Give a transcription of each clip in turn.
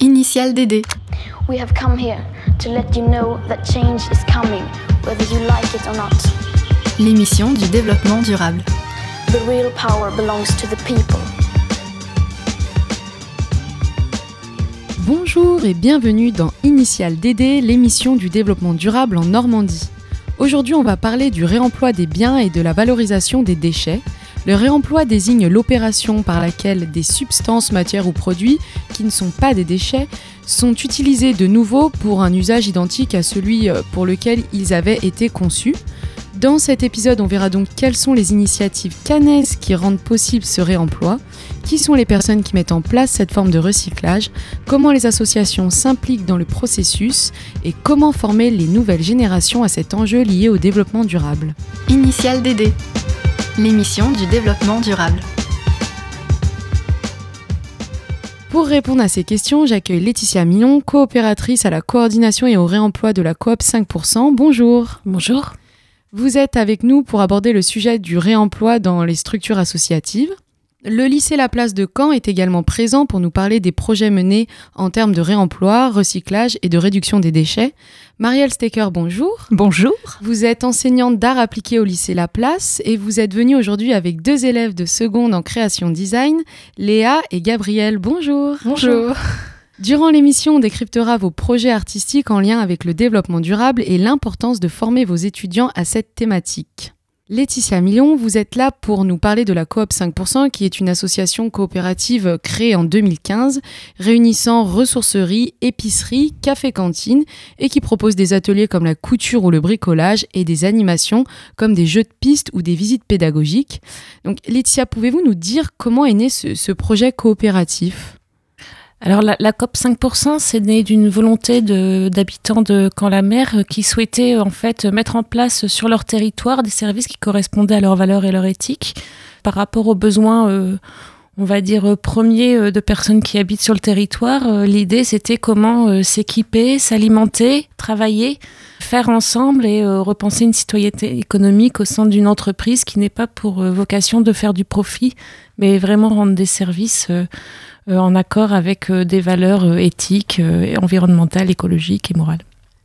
Initial DD. We have come here to let you know that change is coming, whether you like it or not. L'émission du développement durable. The real power belongs to the people. Bonjour et bienvenue dans Initial DD, l'émission du développement durable en Normandie. Aujourd'hui, on va parler du réemploi des biens et de la valorisation des déchets. Le réemploi désigne l'opération par laquelle des substances, matières ou produits qui ne sont pas des déchets sont utilisés de nouveau pour un usage identique à celui euh, pour lequel ils avaient été conçus. Dans cet épisode, on verra donc quelles sont les initiatives canaises qui rendent possible ce réemploi, qui sont les personnes qui mettent en place cette forme de recyclage, comment les associations s'impliquent dans le processus et comment former les nouvelles générations à cet enjeu lié au développement durable. Initial DD. L'émission du développement durable. Pour répondre à ces questions, j'accueille Laetitia Millon, coopératrice à la coordination et au réemploi de la coop 5%. Bonjour. Bonjour. Vous êtes avec nous pour aborder le sujet du réemploi dans les structures associatives. Le lycée La Place de Caen est également présent pour nous parler des projets menés en termes de réemploi, recyclage et de réduction des déchets. Marielle Stecker, bonjour. Bonjour. Vous êtes enseignante d'art appliqué au lycée La Place et vous êtes venue aujourd'hui avec deux élèves de seconde en création design, Léa et Gabriel. Bonjour. Bonjour. Durant l'émission, on décryptera vos projets artistiques en lien avec le développement durable et l'importance de former vos étudiants à cette thématique. Laetitia Millon, vous êtes là pour nous parler de la Coop 5%, qui est une association coopérative créée en 2015, réunissant ressourceries, épiceries, café-cantine, et qui propose des ateliers comme la couture ou le bricolage et des animations comme des jeux de piste ou des visites pédagogiques. Donc, Laetitia, pouvez-vous nous dire comment est né ce projet coopératif? Alors la, la, COP 5%, c'est né d'une volonté d'habitants de, Camp-la-Mer qui souhaitaient en fait mettre en place sur leur territoire des services qui correspondaient à leurs valeurs et leur éthique par rapport aux besoins, euh, on va dire, premiers euh, de personnes qui habitent sur le territoire. Euh, L'idée, c'était comment euh, s'équiper, s'alimenter, travailler, faire ensemble et euh, repenser une citoyenneté économique au sein d'une entreprise qui n'est pas pour vocation de faire du profit, mais vraiment rendre des services en accord avec des valeurs éthiques, environnementales, écologiques et morales.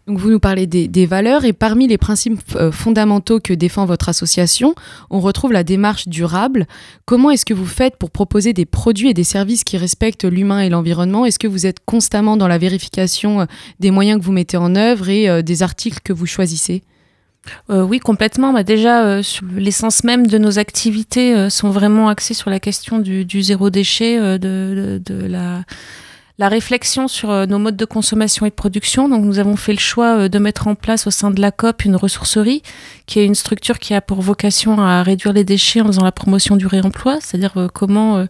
Donc vous nous parlez des, des, valeurs et parmi les principes fondamentaux que défend votre association, on retrouve la démarche durable. Comment est-ce que vous faites pour proposer des produits et des services qui respectent l'humain et l'environnement? Est-ce que vous êtes constamment dans la vérification des moyens que vous mettez en œuvre et euh, des articles que vous choisissez? Euh, oui, complètement. Bah déjà, euh, l'essence même de nos activités euh, sont vraiment axées sur la question du, zéro déchet, de, de la la réflexion sur euh, nos modes de consommation et de production. Donc, nous avons fait le choix euh, de mettre en place au sein de la COP une ressourcerie, qui est une structure qui a pour vocation à réduire les déchets en faisant la promotion du réemploi, c'est-à-dire euh, comment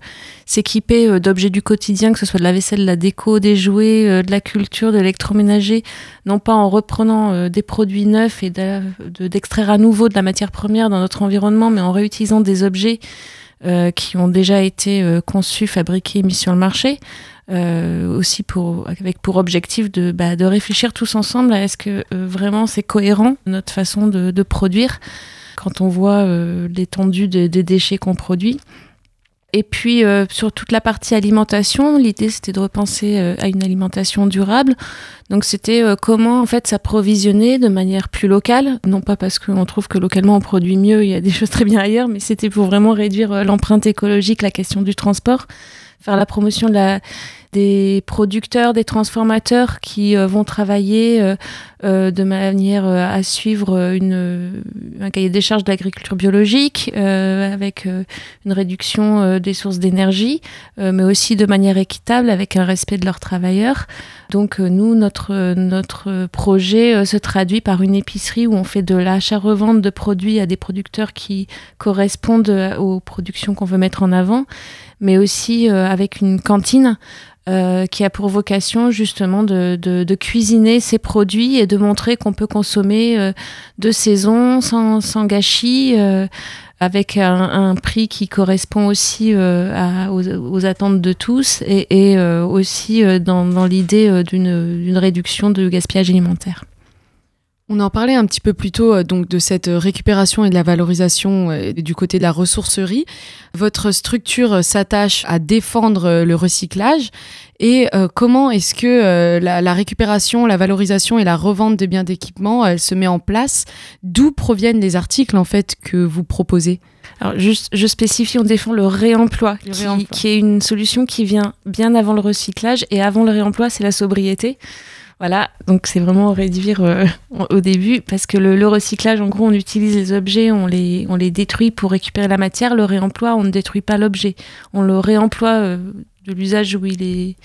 s'équiper d'objets du quotidien, que ce soit de la vaisselle, de la déco, des jouets, de la culture, de l'électroménager, non pas en reprenant des produits neufs et d'extraire à nouveau de la matière première dans notre environnement, mais en réutilisant des objets qui ont déjà été conçus, fabriqués, mis sur le marché. Euh, aussi pour, avec pour objectif de, bah, de réfléchir tous ensemble à est-ce que euh, vraiment c'est cohérent notre façon de, produire quand on voit euh, l'étendue des de déchets qu'on produit. Et puis sur toute la partie alimentation, l'idée c'était de repenser à une alimentation durable. Donc c'était comment en fait s'approvisionner de manière plus locale, non pas parce qu'on trouve que localement on produit mieux, il y a des choses très bien ailleurs, mais c'était pour vraiment réduire l'empreinte écologique, la question du transport, faire la promotion de la des producteurs, des transformateurs qui euh, vont travailler euh, euh, de manière à suivre une, un cahier des charges de l'agriculture biologique avec une réduction des sources d'énergie, mais aussi de manière équitable avec un respect de leurs travailleurs. Donc nous, notre, notre projet se traduit par une épicerie où on fait de l'achat-revente de produits à des producteurs qui correspondent aux productions qu'on veut mettre en avant, mais aussi avec une cantine euh, qui a pour vocation justement de, cuisiner ces produits et de montrer qu'on peut consommer euh, de saison sans, gâchis, euh, avec un, prix qui correspond aussi euh, aux, attentes de tous et, et euh, aussi dans, dans l'idée d'une réduction de gaspillage alimentaire. On en parlait un petit peu plus tôt euh, donc de cette récupération et de la valorisation euh, du côté de la ressourcerie. Votre structure euh, s'attache à défendre le recyclage et comment est-ce que la, récupération, la valorisation et la revente des biens d'équipement, elle se met en place? D'où proviennent les articles en fait que vous proposez? Alors juste, je spécifie, on défend le réemploi, qui, qui, est une solution qui vient bien avant le recyclage et avant le réemploi, c'est la sobriété. Voilà, donc c'est vraiment réduire euh, au début parce que le, recyclage, en gros, on utilise les objets, on les, on les détruit pour récupérer la matière. Le réemploi, on ne détruit pas l'objet, on le réemploie euh, de l'usage où il est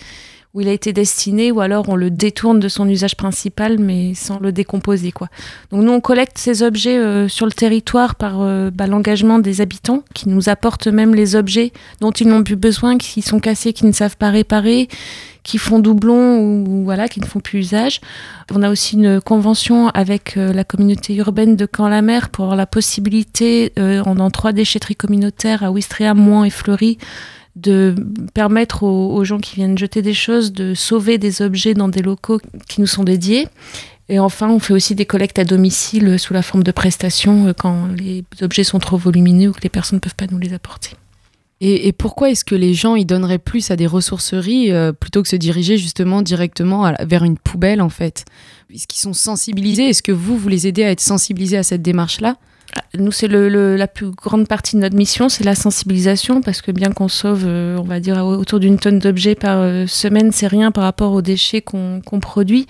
où il a été destiné, ou alors on le détourne de son usage principal, mais sans le décomposer. Quoi. Donc nous, on collecte ces objets euh, sur le territoire par bah, l'engagement des habitants, qui nous apportent même les objets dont ils n'ont plus besoin, qui sont cassés, qui ne savent pas réparer, qui font doublon ou voilà, qui ne font plus usage. On a aussi une convention avec euh, la communauté urbaine de Camp-la-Mer pour avoir la possibilité, euh, dans trois déchetteries communautaires à Ouistreham, Moins et Fleury, de permettre aux, gens qui viennent jeter des choses de sauver des objets dans des locaux qui nous sont dédiés. Et enfin, on fait aussi des collectes à domicile sous la forme de prestations euh, quand les objets sont trop volumineux ou que les personnes ne peuvent pas nous les apporter. Et, pourquoi est-ce que les gens y donneraient plus à des ressourceries euh, plutôt que se diriger justement directement vers une poubelle en fait? Est-ce qu'ils sont sensibilisés? Est-ce que vous, vous les aidez à être sensibilisés à cette démarche-là? Nous, c'est la plus grande partie de notre mission, c'est la sensibilisation, parce que bien qu'on sauve, euh, on va dire, autour d'une tonne d'objets par euh, semaine, c'est rien par rapport aux déchets qu'on produit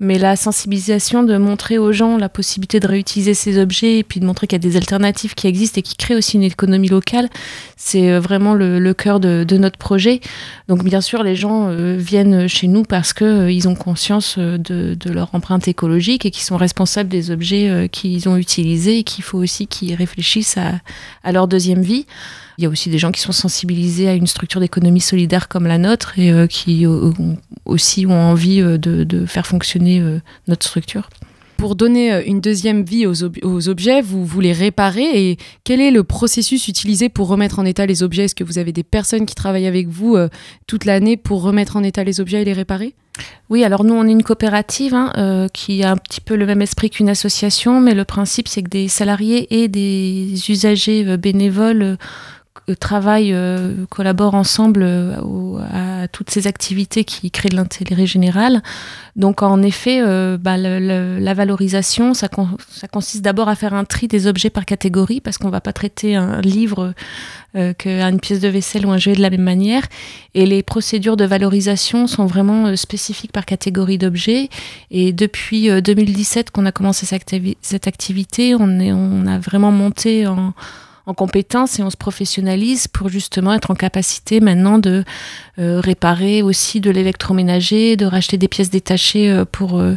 mais la sensibilisation de montrer aux gens la possibilité de réutiliser ces objets et puis de montrer qu'il y a des alternatives qui existent et qui créent aussi une économie locale, c'est euh, vraiment le, cœur de, notre projet. Donc bien sûr, les gens viennent chez nous parce qu'ils euh, ont conscience de, leur empreinte écologique et qu'ils sont responsables des objets qu'ils ont utilisés et qu'il faut aussi qu'ils réfléchissent à leur deuxième vie. Il y a aussi des gens qui sont sensibilisés à une structure d'économie solidaire comme la nôtre et euh, qui euh, aussi ont envie euh, de, faire fonctionner notre structure. Pour donner une deuxième vie aux, objets, vous, les réparez et quel est le processus utilisé pour remettre en état les objets? Est-ce que vous avez des personnes qui travaillent avec vous toute l'année pour remettre en état les objets et les réparer? Oui, alors nous, on est une coopérative hein, qui a un petit peu le même esprit qu'une association, mais le principe, c'est que des salariés et des usagers bénévoles travaillent, euh, collaborent ensemble euh, à toutes ces activités qui créent de l'intérêt général. Donc en effet, euh, bah, la valorisation, ça, consiste d'abord à faire un tri des objets par catégorie, parce qu'on ne va pas traiter un livre qu'une pièce de vaisselle ou un jouet de la même manière. Et les procédures de valorisation sont vraiment spécifiques par catégorie d'objets. Et depuis 2017 qu'on a commencé cette, activité, on a vraiment monté en en compétences et on se professionnalise pour justement être en capacité maintenant de euh, réparer aussi de l'électroménager, de racheter des pièces détachées euh, pour, euh,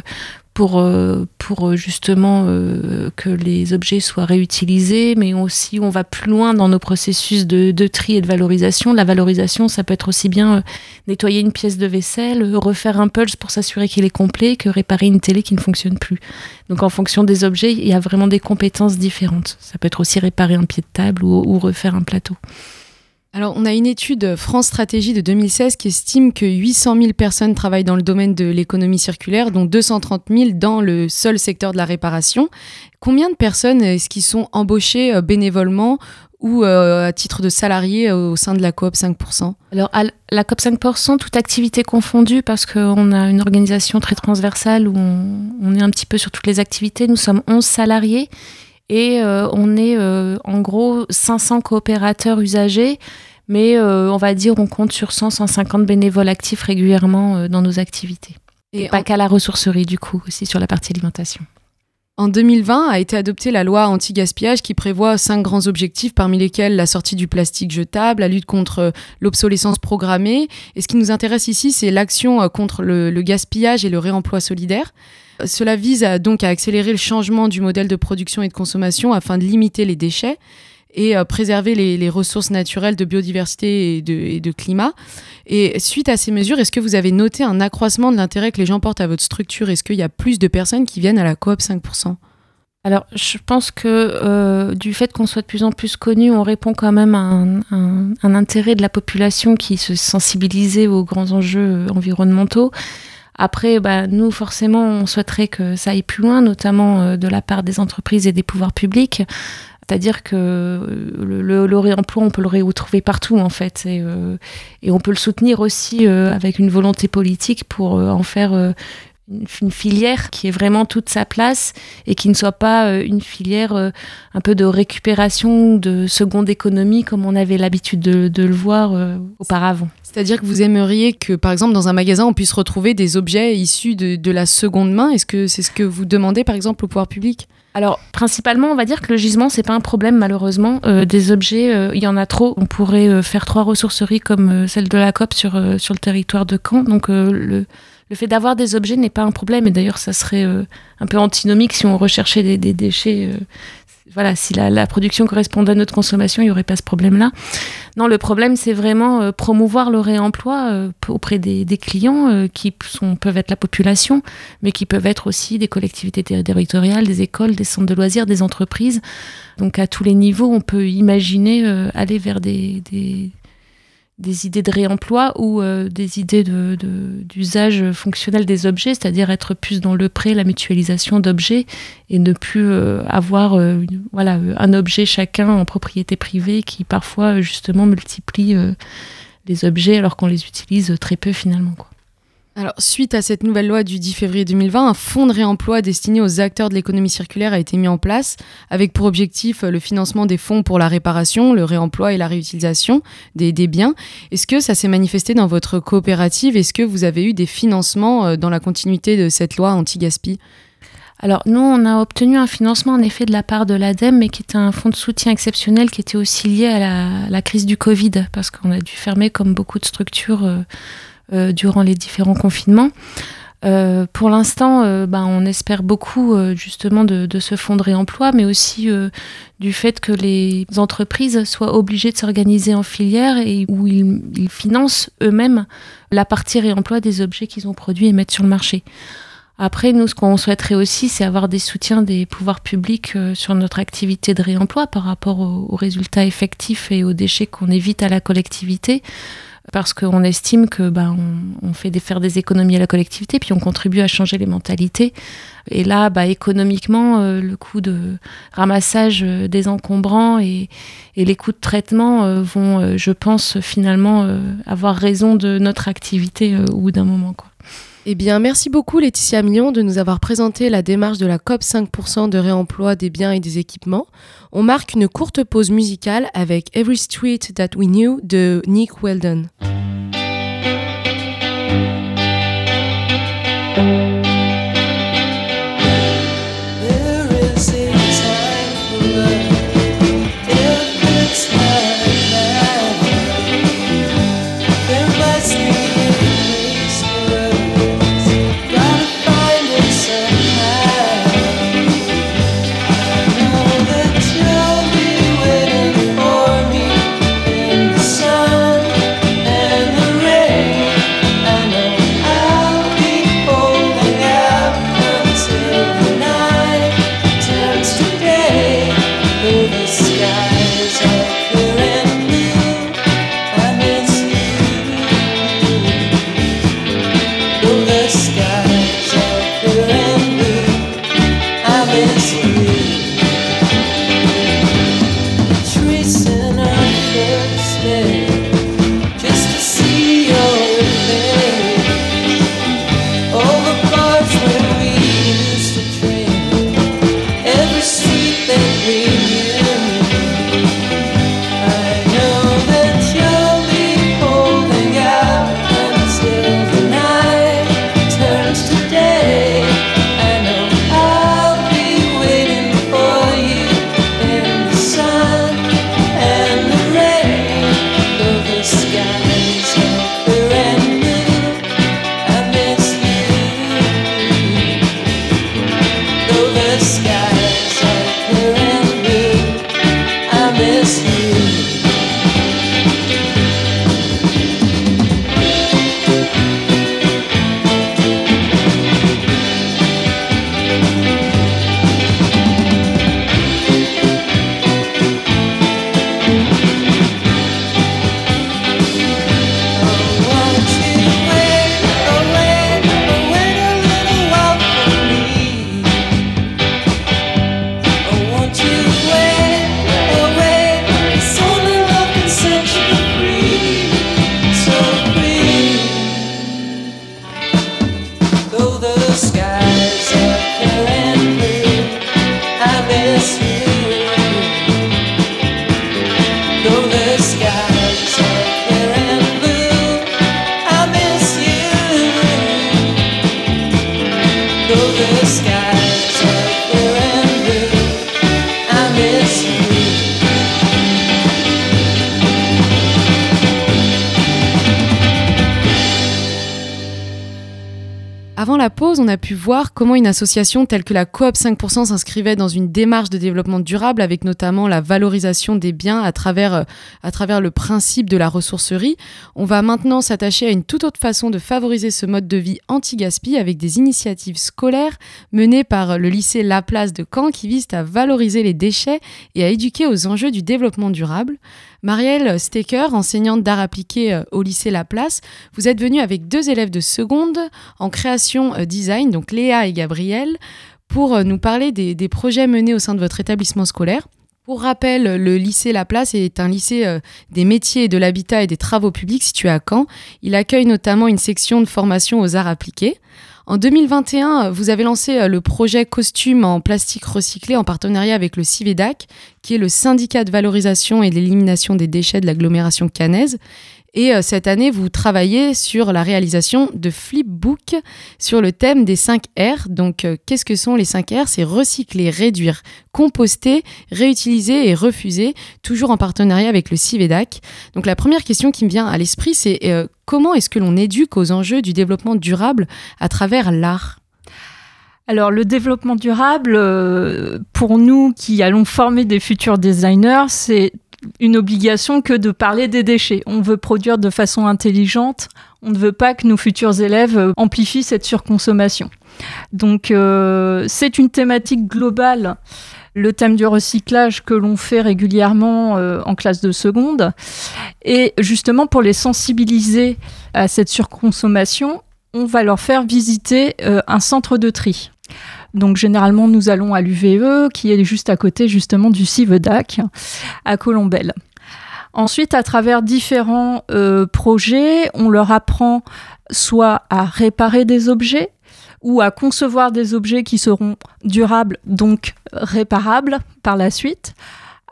pour, euh, pour euh, justement euh, que les objets soient réutilisés, mais aussi on va plus loin dans nos processus de, de tri et de valorisation. La valorisation, ça peut être aussi bien nettoyer une pièce de vaisselle, refaire un pulse pour s'assurer qu'il est complet, que réparer une télé qui ne fonctionne plus. Donc en fonction des objets, il y a vraiment des compétences différentes. Ça peut être aussi réparer un pied de table ou, ou refaire un plateau. Alors, on a une étude France Stratégie de 2016 qui estime que 800 000 personnes travaillent dans le domaine de l'économie circulaire, dont 230 000 dans le seul secteur de la réparation. Combien de personnes est-ce qui sont embauchées euh, bénévolement ou euh, à titre de salariés euh, au sein de la coop 5% Alors, à la coop 5%, toute activité confondue, parce qu'on a une organisation très transversale où on, on est un petit peu sur toutes les activités. Nous sommes 11 salariés et euh, on est euh, en gros 500 coopérateurs usagers, mais euh, on va dire on compte sur 100-150 bénévoles actifs régulièrement dans nos activités. Et, pas qu'à la ressourcerie du coup, aussi sur la partie alimentation. En 2020 a été adoptée la loi anti-gaspillage qui prévoit cinq grands objectifs, parmi lesquels la sortie du plastique jetable, la lutte contre l'obsolescence programmée. Et ce qui nous intéresse ici, c'est l'action contre le, gaspillage et le réemploi solidaire. Cela vise donc à accélérer le changement du modèle de production et de consommation afin de limiter les déchets et euh, préserver les, ressources naturelles de biodiversité et de, climat. Et suite à ces mesures, est-ce que vous avez noté un accroissement de l'intérêt que les gens portent à votre structure? Est-ce qu'il y a plus de personnes qui viennent à la coop 5% alors, je pense que euh, du fait qu'on soit de plus en plus connu, on répond quand même à un, un intérêt de la population qui se sensibilisait aux grands enjeux environnementaux. Après, bah, nous, forcément, on souhaiterait que ça aille plus loin, notamment de la part des entreprises et des pouvoirs publics. C'est-à-dire que le, le, réemploi, on peut le retrouver partout en fait, et, et on peut le soutenir aussi avec une volonté politique pour en faire une filière qui est vraiment toute sa place et qui ne soit pas euh, une filière euh, un peu de récupération de seconde économie comme on avait l'habitude de, le voir euh, auparavant. C'est-à-dire que vous aimeriez que, par exemple, dans un magasin, on puisse retrouver des objets issus de, la seconde main? Est-ce que c'est ce que vous demandez, par exemple, au pouvoir public? Alors, principalement, on va dire que le gisement, c'est pas un problème, malheureusement. des objets, il y en a trop. On pourrait faire trois ressourceries comme celle de la COP sur, sur le territoire de Caen. Donc, le, le fait d'avoir des objets n'est pas un problème. Et d'ailleurs, ça serait euh, un peu antinomique si on recherchait des, déchets. Euh, voilà, si la, production correspondait à notre consommation, il n'y aurait pas ce problème-là. Non, le problème, c'est vraiment euh, promouvoir le réemploi auprès des, clients qui sont, peuvent être la population, mais qui peuvent être aussi des collectivités territoriales, des écoles, des centres de loisirs, des entreprises. Donc à tous les niveaux, on peut imaginer aller vers des des idées de réemploi ou euh, des idées d'usage de, fonctionnel des objets, c'est-à-dire être plus dans le prêt, la mutualisation d'objets et ne plus euh, avoir euh, voilà, un objet chacun en propriété privée qui parfois justement multiplie les objets alors qu'on les utilise très peu finalement. Quoi. Alors, suite à cette nouvelle loi du 10 février 2020, un fonds de réemploi destiné aux acteurs de l'économie circulaire a été mis en place, avec pour objectif le financement des fonds pour la réparation, le réemploi et la réutilisation des, biens. Est-ce que ça s'est manifesté dans votre coopérative? Est-ce que vous avez eu des financements euh, dans la continuité de cette loi anti-gaspi? Alors nous, on a obtenu un financement en effet de la part de l'ADEME, mais qui était un fonds de soutien exceptionnel qui était aussi lié à la, crise du Covid, parce qu'on a dû fermer comme beaucoup de structures. Euh, euh, durant les différents confinements. Euh, pour l'instant, euh, ben, on espère beaucoup justement de, ce fonds de réemploi, mais aussi du fait que les entreprises soient obligées de s'organiser en filière et où ils, financent eux-mêmes la partie réemploi des objets qu'ils ont produits et mettent sur le marché. Après, nous, ce qu'on souhaiterait aussi, c'est avoir des soutiens des pouvoirs publics sur notre activité de réemploi par rapport aux résultats effectifs et aux déchets qu'on évite à la collectivité parce qu'on estime que bah, on, fait des, faire des économies à la collectivité, puis on contribue à changer les mentalités. Et là, bah, économiquement, euh, le coût de ramassage euh, des encombrants et, les coûts de traitement euh, vont, je pense, finalement avoir raison de notre activité au bout d'un moment. Quoi. Eh bien, merci beaucoup Laetitia Million de nous avoir présenté la démarche de la COP 5% de réemploi des biens et des équipements. On marque une courte pause musicale avec Every Street That We Knew de Nick Weldon. skies. La pause, on a pu voir comment une association telle que la Coop 5% s'inscrivait dans une démarche de développement durable avec notamment la valorisation des biens à travers, euh, à travers le principe de la ressourcerie. On va maintenant s'attacher à une toute autre façon de favoriser ce mode de vie anti-gaspi avec des initiatives scolaires menées par le lycée Laplace de Caen qui visent à valoriser les déchets et à éduquer aux enjeux du développement durable. Marielle Stecker, enseignante d'art appliqué euh, au lycée Laplace, vous êtes venue avec deux élèves de seconde en création euh, design, donc Léa et Gabriel, pour euh, nous parler des, projets menés au sein de votre établissement scolaire. Pour rappel, le lycée Laplace est un lycée des métiers, de l'habitat et des travaux publics situé à Caen. Il accueille notamment une section de formation aux arts appliqués. En 2021, vous avez lancé euh, le projet Costume en plastique recyclé en partenariat avec le CIVEDAC, qui est le syndicat de valorisation et d'élimination des déchets de l'agglomération cannaise. Et euh, cette année, vous travaillez sur la réalisation de flipbook sur le thème des 5 R. Donc, euh, qu'est-ce que sont les 5 R? C'est recycler, réduire, composter, réutiliser et refuser, toujours en partenariat avec le CIVEDAC. Donc, la première question qui me vient à l'esprit, c'est euh, comment est-ce que l'on éduque aux enjeux du développement durable à travers l'art? Alors le développement durable, pour nous qui allons former des futurs designers, c'est une obligation que de parler des déchets. On veut produire de façon intelligente, on ne veut pas que nos futurs élèves euh, amplifient cette surconsommation. Donc euh, c'est une thématique globale le thème du recyclage que l'on fait régulièrement euh, en classe de seconde. Et justement, pour les sensibiliser à cette surconsommation, on va leur faire visiter un centre de tri. Donc généralement, nous allons à l'UVE, qui est juste à côté justement du CIVEDAC, à Colombelle. Ensuite, à travers différents euh, projets, on leur apprend soit à réparer des objets ou à concevoir des objets qui seront durables, donc réparables par la suite,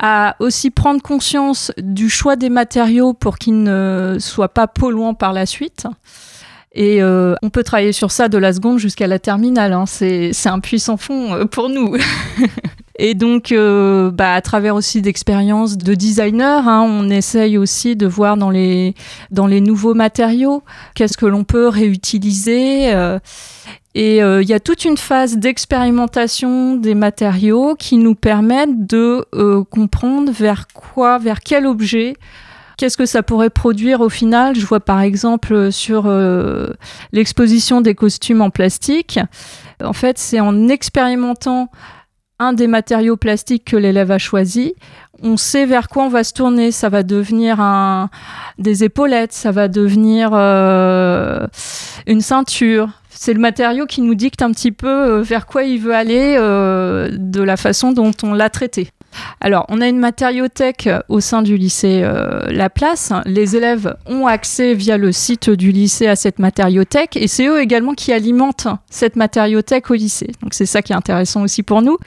à aussi prendre conscience du choix des matériaux pour qu'ils ne soient pas polluants par la suite. Et euh, on peut travailler sur ça de la seconde jusqu'à la terminale. Hein. C'est un puissant fond euh, pour nous. Et donc, euh, bah, à travers aussi d'expériences de designer, hein, on essaye aussi de voir dans les, dans les nouveaux matériaux qu'est-ce que l'on peut réutiliser. et il y a toute une phase d'expérimentation des matériaux qui nous permettent de comprendre vers quoi, vers quel objet Qu'est-ce que ça pourrait produire au final? Je vois par exemple sur euh, l'exposition des costumes en plastique. En fait, c'est en expérimentant un des matériaux plastiques que l'élève a choisi, on sait vers quoi on va se tourner. Ça va devenir des épaulettes, ça va devenir euh, une ceinture. C'est le matériau qui nous dicte un petit peu euh, vers quoi il veut aller de la façon dont on l'a traité. Alors, on a une matériothèque au sein du lycée euh, La Place. Les élèves ont accès via le site du lycée à cette matériothèque et c'est eux également qui alimentent cette matériothèque au lycée. Donc, c'est ça qui est intéressant aussi pour nous.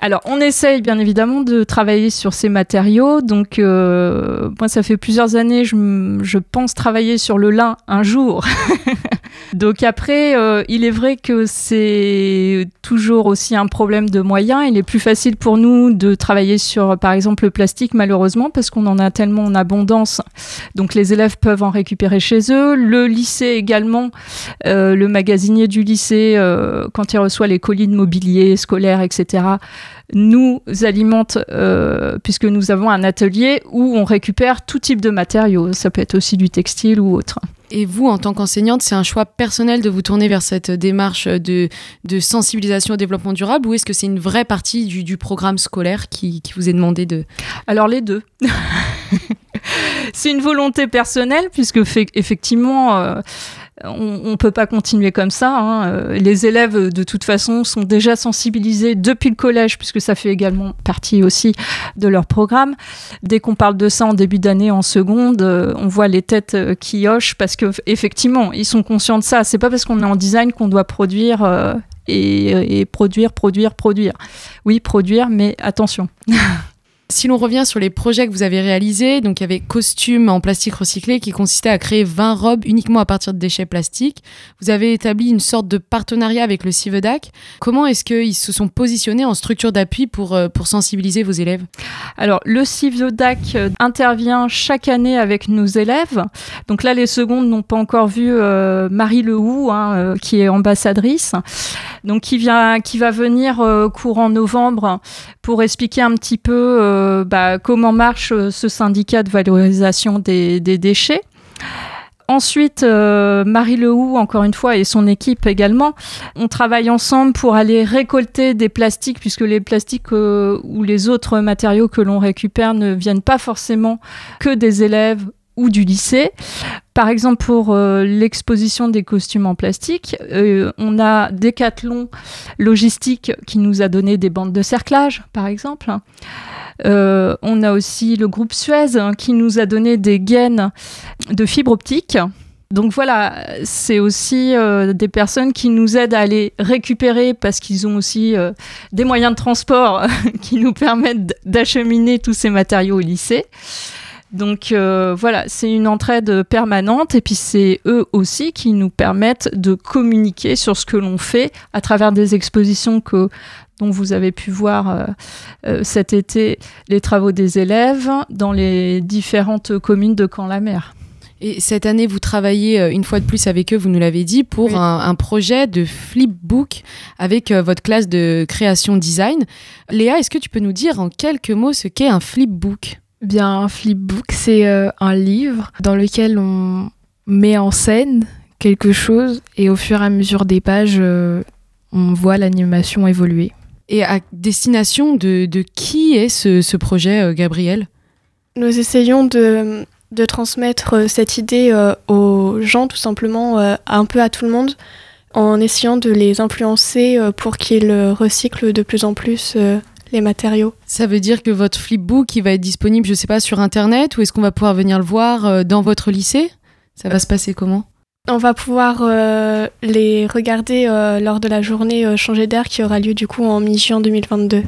Alors, on essaye bien évidemment de travailler sur ces matériaux. Donc, euh, moi, ça fait plusieurs années, je, je pense travailler sur le lin un jour. Donc après, euh, il est vrai que c'est toujours aussi un problème de moyens. Il est plus facile pour nous de travailler sur, par exemple, le plastique, malheureusement, parce qu'on en a tellement en abondance. Donc les élèves peuvent en récupérer chez eux. Le lycée également, euh, le magasinier du lycée, quand il reçoit les colis de mobilier scolaire, etc., nous alimente, puisque nous avons un atelier où on récupère tout type de matériaux. Ça peut être aussi du textile ou autre. Et vous, en tant qu'enseignante, c'est un choix personnel de vous tourner vers cette démarche de, sensibilisation au développement durable ou est-ce que c'est une vraie partie du, programme scolaire qui, vous est demandé de... Alors les deux. c'est une volonté personnelle puisque effectivement... Euh, on ne peut pas continuer comme ça. Hein. Euh, les élèves, de toute façon, sont déjà sensibilisés depuis le collège, puisque ça fait également partie aussi de leur programme. Dès qu'on parle de ça en début d'année, en seconde, euh, on voit les têtes euh, qui hochent, parce que effectivement, ils sont conscients de ça. C'est pas parce qu'on est en design qu'on doit produire et produire, produire, produire. Oui, produire, mais attention. Si l'on revient sur les projets que vous avez réalisés, donc il y avait costumes en plastique recyclé qui consistait à créer 20 robes uniquement à partir de déchets plastiques. Vous avez établi une sorte de partenariat avec le CIVEDAC. Comment est-ce qu'ils se sont positionnés en structure d'appui pour, euh, pour sensibiliser vos élèves? Alors, le CIVEDAC euh, intervient chaque année avec nos élèves. Donc là, les secondes n'ont pas encore vu euh, Marie Lehou, hein, qui est ambassadrice, donc qui, vient, qui va venir courant novembre pour expliquer un petit peu bah, comment marche ce syndicat de valorisation des, déchets. Ensuite, euh, Marie Lehou, encore une fois, et son équipe également, on travaille ensemble pour aller récolter des plastiques, puisque les plastiques euh, ou les autres matériaux que l'on récupère ne viennent pas forcément que des élèves ou du lycée. Par exemple, pour euh, l'exposition des costumes en plastique, on a Decathlon Logistique qui nous a donné des bandes de cerclage, par exemple. Euh, on a aussi le groupe Suez hein, qui nous a donné des gaines de fibre optique. Donc voilà, c'est aussi euh, des personnes qui nous aident à aller récupérer parce qu'ils ont aussi euh, des moyens de transport qui nous permettent d'acheminer tous ces matériaux au lycée. Donc voilà, c'est une entraide permanente et puis c'est eux aussi qui nous permettent de communiquer sur ce que l'on fait à travers des expositions que dont vous avez pu voir euh, euh, cet été les travaux des élèves dans les différentes communes de Camp-la-Mer. Et cette année, vous travaillez euh, une fois de plus avec eux, vous nous l'avez dit, pour un, projet de flipbook avec votre classe de création design. Léa, est-ce que tu peux nous dire en quelques mots ce qu'est un flipbook? Bien, un flipbook, c'est un livre dans lequel on met en scène quelque chose et au fur et à mesure des pages, on voit l'animation évoluer. Et à destination de, qui est ce, projet, euh, Gabriel? Nous essayons de, transmettre euh, cette idée euh, aux gens, tout simplement, un peu à tout le monde, en essayant de les influencer pour qu'ils recyclent de plus en plus les matériaux. Ça veut dire que votre flipbook, il va être disponible, je ne sais pas, sur Internet, ou est-ce qu'on va pouvoir venir le voir dans votre lycée? Ça va se passer comment? On va pouvoir euh, les regarder euh, lors de la journée euh, Changer d'air qui aura lieu du coup en mi-juin 2022.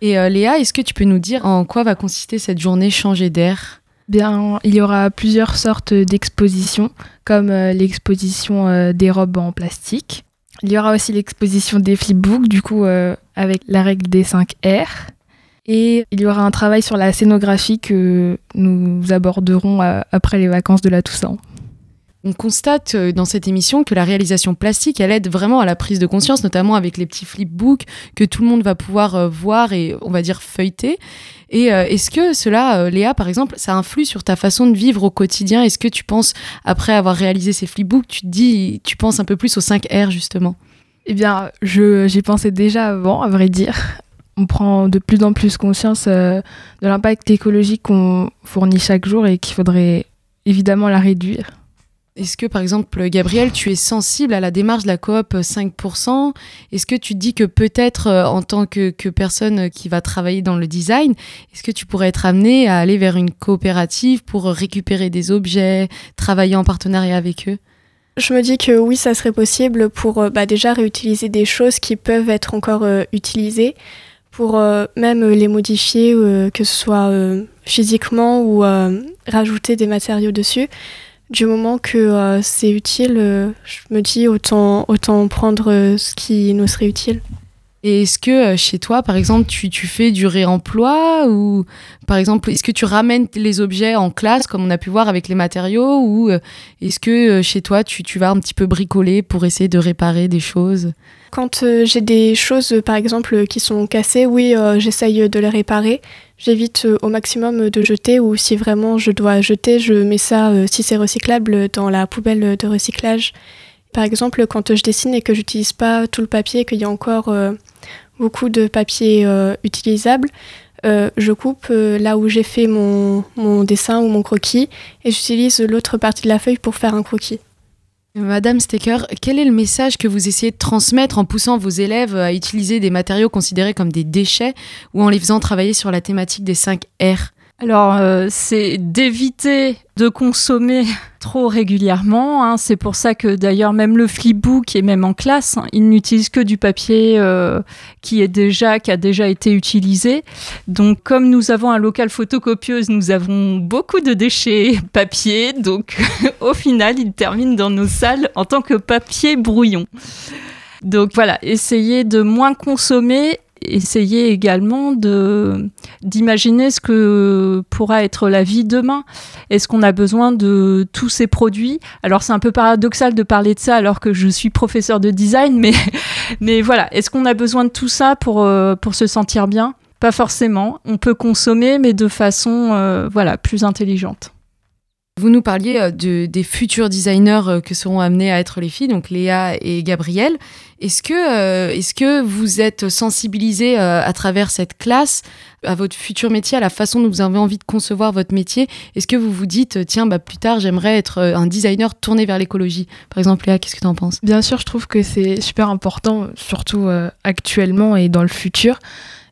Et Léa, est-ce que tu peux nous dire en quoi va consister cette journée Changer d'air? Bien, il y aura plusieurs sortes d'expositions, comme l'exposition des robes en plastique. Il y aura aussi l'exposition des flipbooks, du coup, avec la règle des 5 R. Et il y aura un travail sur la scénographie que nous aborderons après les vacances de la Toussaint. On constate euh, dans cette émission que la réalisation plastique, elle aide vraiment à la prise de conscience, notamment avec les petits flipbooks que tout le monde va pouvoir euh, voir et, on va dire, feuilleter. Et euh, est-ce que cela, Léa, par exemple, ça influe sur ta façon de vivre au quotidien? Est-ce que tu penses, après avoir réalisé ces flipbooks, tu dis, tu penses un peu plus aux 5 R, justement? Eh bien, j'y pensais déjà avant, à vrai dire. On prend de plus en plus conscience de l'impact écologique qu'on fournit chaque jour et qu'il faudrait évidemment la réduire. Est-ce que, par exemple, Gabriel, tu es sensible à la démarche de la coop 5% Est-ce que tu dis que peut-être, euh, en tant que, personne qui va travailler dans le design, est-ce que tu pourrais être amené à aller vers une coopérative pour récupérer des objets, travailler en partenariat avec eux? Je me dis que oui, ça serait possible pour euh, bah, déjà réutiliser des choses qui peuvent être encore euh, utilisées, pour même les modifier, que ce soit physiquement ou rajouter des matériaux dessus du moment que euh, c'est utile, euh, je me dis autant, autant prendre euh, ce qui nous serait utile. Et est-ce que chez toi, par exemple, tu, tu, fais du réemploi ou, par exemple, est-ce que tu ramènes les objets en classe, comme on a pu voir avec les matériaux, ou est-ce que chez toi, tu, tu, vas un petit peu bricoler pour essayer de réparer des choses? Quand j'ai des choses, par exemple, qui sont cassées, oui, j'essaye de les réparer. J'évite euh, au maximum de jeter ou si vraiment je dois jeter, je mets ça, euh, si c'est recyclable, dans la poubelle de recyclage. Par exemple, quand je dessine et que j'utilise pas tout le papier, qu'il y a encore euh, beaucoup de papier utilisable, je coupe là où j'ai fait mon, mon, dessin ou mon croquis et j'utilise l'autre partie de la feuille pour faire un croquis. Madame Stecker, quel est le message que vous essayez de transmettre en poussant vos élèves à utiliser des matériaux considérés comme des déchets ou en les faisant travailler sur la thématique des 5 R? Alors, euh, c'est d'éviter de consommer trop régulièrement. Hein. C'est pour ça que d'ailleurs même le flipbook et même en classe, hein, il n'utilise que du papier euh, qui est déjà qui a déjà été utilisé. Donc, comme nous avons un local photocopieuse, nous avons beaucoup de déchets papier. Donc, au final, il termine dans nos salles en tant que papier brouillon. Donc voilà, essayez de moins consommer essayer également de d'imaginer ce que pourra être la vie demain. Est-ce qu'on a besoin de tous ces produits? Alors c'est un peu paradoxal de parler de ça alors que je suis professeur de design, mais mais voilà, est-ce qu'on a besoin de tout ça pour euh, pour se sentir bien? Pas forcément. On peut consommer, mais de façon euh, voilà plus intelligente. Vous nous parliez euh, de, des futurs designers euh, que seront amenés à être les filles, donc Léa et Gabrielle. Est-ce que, euh, est-ce que vous êtes sensibilisés à travers cette classe à votre futur métier, à la façon dont vous avez envie de concevoir votre métier? Est-ce que vous vous dites, tiens, bah, plus tard, j'aimerais être un designer tourné vers l'écologie? Par exemple, Léa, qu'est-ce que tu en penses? Bien sûr, je trouve que c'est super important, surtout actuellement et dans le futur.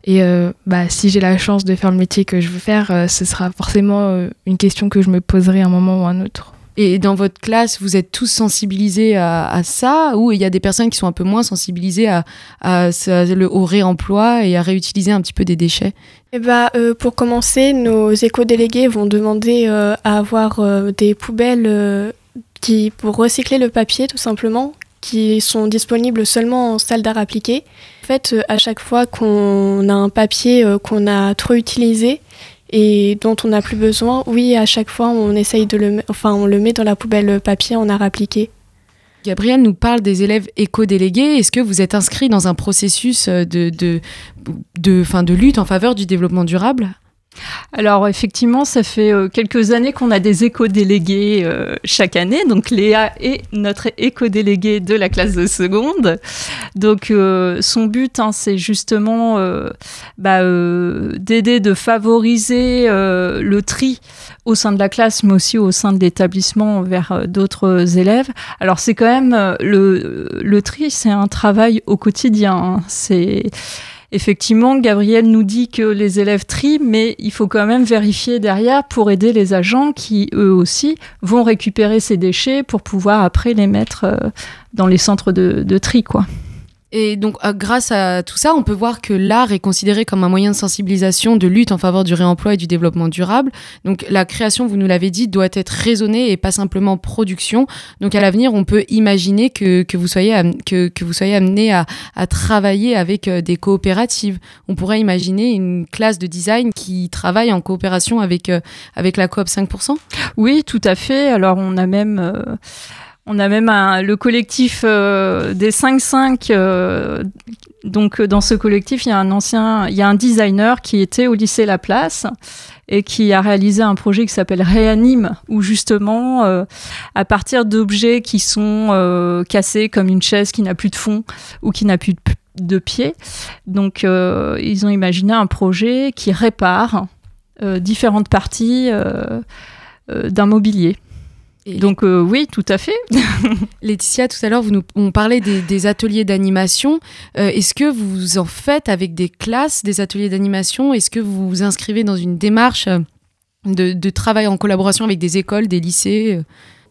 Et euh, bah, si j'ai la chance de faire le métier que je veux faire, euh, ce sera forcément euh, une question que je me poserai un moment ou un autre. Et dans votre classe, vous êtes tous sensibilisés à, ça ou il y a des personnes qui sont un peu moins sensibilisées à, le, au réemploi et à réutiliser un petit peu des déchets? Eh bah, Pour commencer, nos éco-délégués vont demander à avoir des poubelles qui, pour recycler le papier tout simplement, qui sont disponibles seulement en salle d'art appliqué. En fait, euh, à chaque fois qu'on a un papier euh, qu'on a trop utilisé et dont on n'a plus besoin, oui, à chaque fois, on essaye de le, enfin, on le met dans la poubelle papier en art appliqué. Gabriel nous parle des élèves éco-délégués. Est-ce que vous êtes inscrit dans un processus de, de, de, fin, de lutte en faveur du développement durable? Alors effectivement, ça fait euh, quelques années qu'on a des éco-délégués euh, chaque année. Donc Léa est notre éco-déléguée de la classe de seconde. Donc euh, son but, hein, c'est justement bah, d'aider, de favoriser le tri au sein de la classe, mais aussi au sein de l'établissement vers d'autres élèves. Alors c'est quand même le, tri, c'est un travail au quotidien. Hein. C'est Effectivement, Gabriel nous dit que les élèves trient, mais il faut quand même vérifier derrière pour aider les agents qui, eux aussi, vont récupérer ces déchets pour pouvoir après les mettre euh, dans les centres de, de tri. Quoi. Et donc, euh, grâce à tout ça, on peut voir que l'art est considéré comme un moyen de sensibilisation, de lutte en faveur du réemploi et du développement durable. Donc, la création, vous nous l'avez dit, doit être raisonnée et pas simplement production. Donc, à l'avenir, on peut imaginer que, que, vous, soyez que, que vous soyez amené à, à travailler avec euh, des coopératives. On pourrait imaginer une classe de design qui travaille en coopération avec, euh, avec la coop 5%. Oui, tout à fait. Alors, on a même... On a même le collectif euh, des 5-5. Euh, donc, dans ce collectif, il y a un ancien, il y a un designer qui était au lycée La Place et qui a réalisé un projet qui s'appelle Réanime, où justement, euh, à partir d'objets qui sont cassés, comme une chaise qui n'a plus de fond ou qui n'a plus de, de pied, donc ils ont imaginé un projet qui répare différentes parties d'un mobilier. Donc euh, oui, tout à fait. Laetitia, tout à l'heure, vous nous on parlait des, ateliers d'animation. Euh, est-ce que vous en faites avec des classes, des ateliers d'animation? Est-ce que vous vous inscrivez dans une démarche de, travail en collaboration avec des écoles, des lycées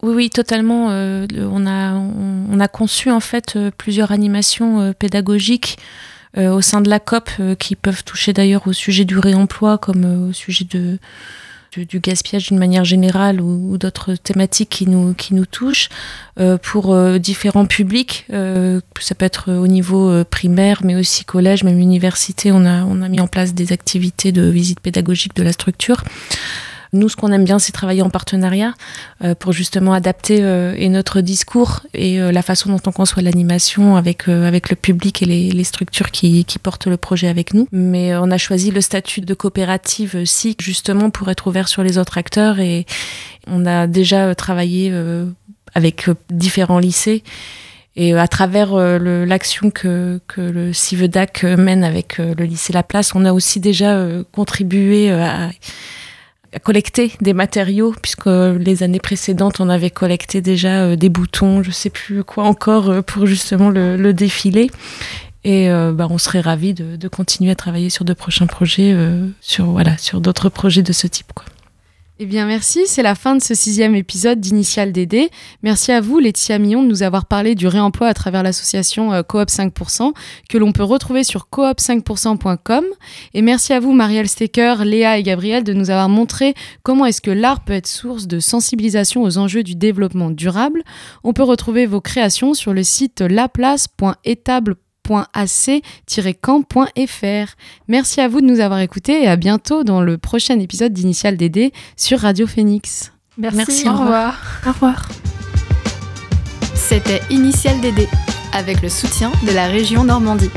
oui, oui, totalement. Euh, on, a, on, a conçu en fait plusieurs animations pédagogiques au sein de la COP qui peuvent toucher d'ailleurs au sujet du réemploi comme au sujet de, du, gaspillage d'une manière générale ou, d'autres thématiques qui nous, touchent euh, pour euh, différents publics. Euh, ça peut être au niveau primaire, mais aussi collège, même université. On a, on a mis en place des activités de visite pédagogique de la structure. Nous, ce qu'on aime bien, c'est travailler en partenariat euh, pour justement adapter euh, notre discours et euh, la façon dont on conçoit l'animation avec, avec le public et les, structures qui, portent le projet avec nous. Mais on a choisi le statut de coopérative SIC justement pour être ouvert sur les autres acteurs et on a déjà travaillé avec différents lycées. Et à travers l'action que, que le CIVEDAC mène avec le lycée La Place, on a aussi déjà contribué à collecter des matériaux, puisque les années précédentes, on avait collecté déjà euh, des boutons, je sais plus quoi encore, euh, pour justement le, défilé. Et bah, on serait ravis de, de, continuer à travailler sur de prochains projets, sur, voilà, sur d'autres projets de ce type. Quoi. Eh bien, merci. C'est la fin de ce sixième épisode d'Initial DD. Merci à vous, Laetitia Millon, de nous avoir parlé du réemploi à travers l'association euh, Coop 5%, que l'on peut retrouver sur coop5%.com. Et merci à vous, Marielle Stecker, Léa et Gabriel, de nous avoir montré comment est-ce que l'art peut être source de sensibilisation aux enjeux du développement durable. On peut retrouver vos créations sur le site laplace.étable.com ac-camp.fr. Merci à vous de nous avoir écoutés et à bientôt dans le prochain épisode d'Initial DD sur Radio Phoenix. Merci, au revoir. Au revoir. C'était Initial DD avec le soutien de la région Normandie.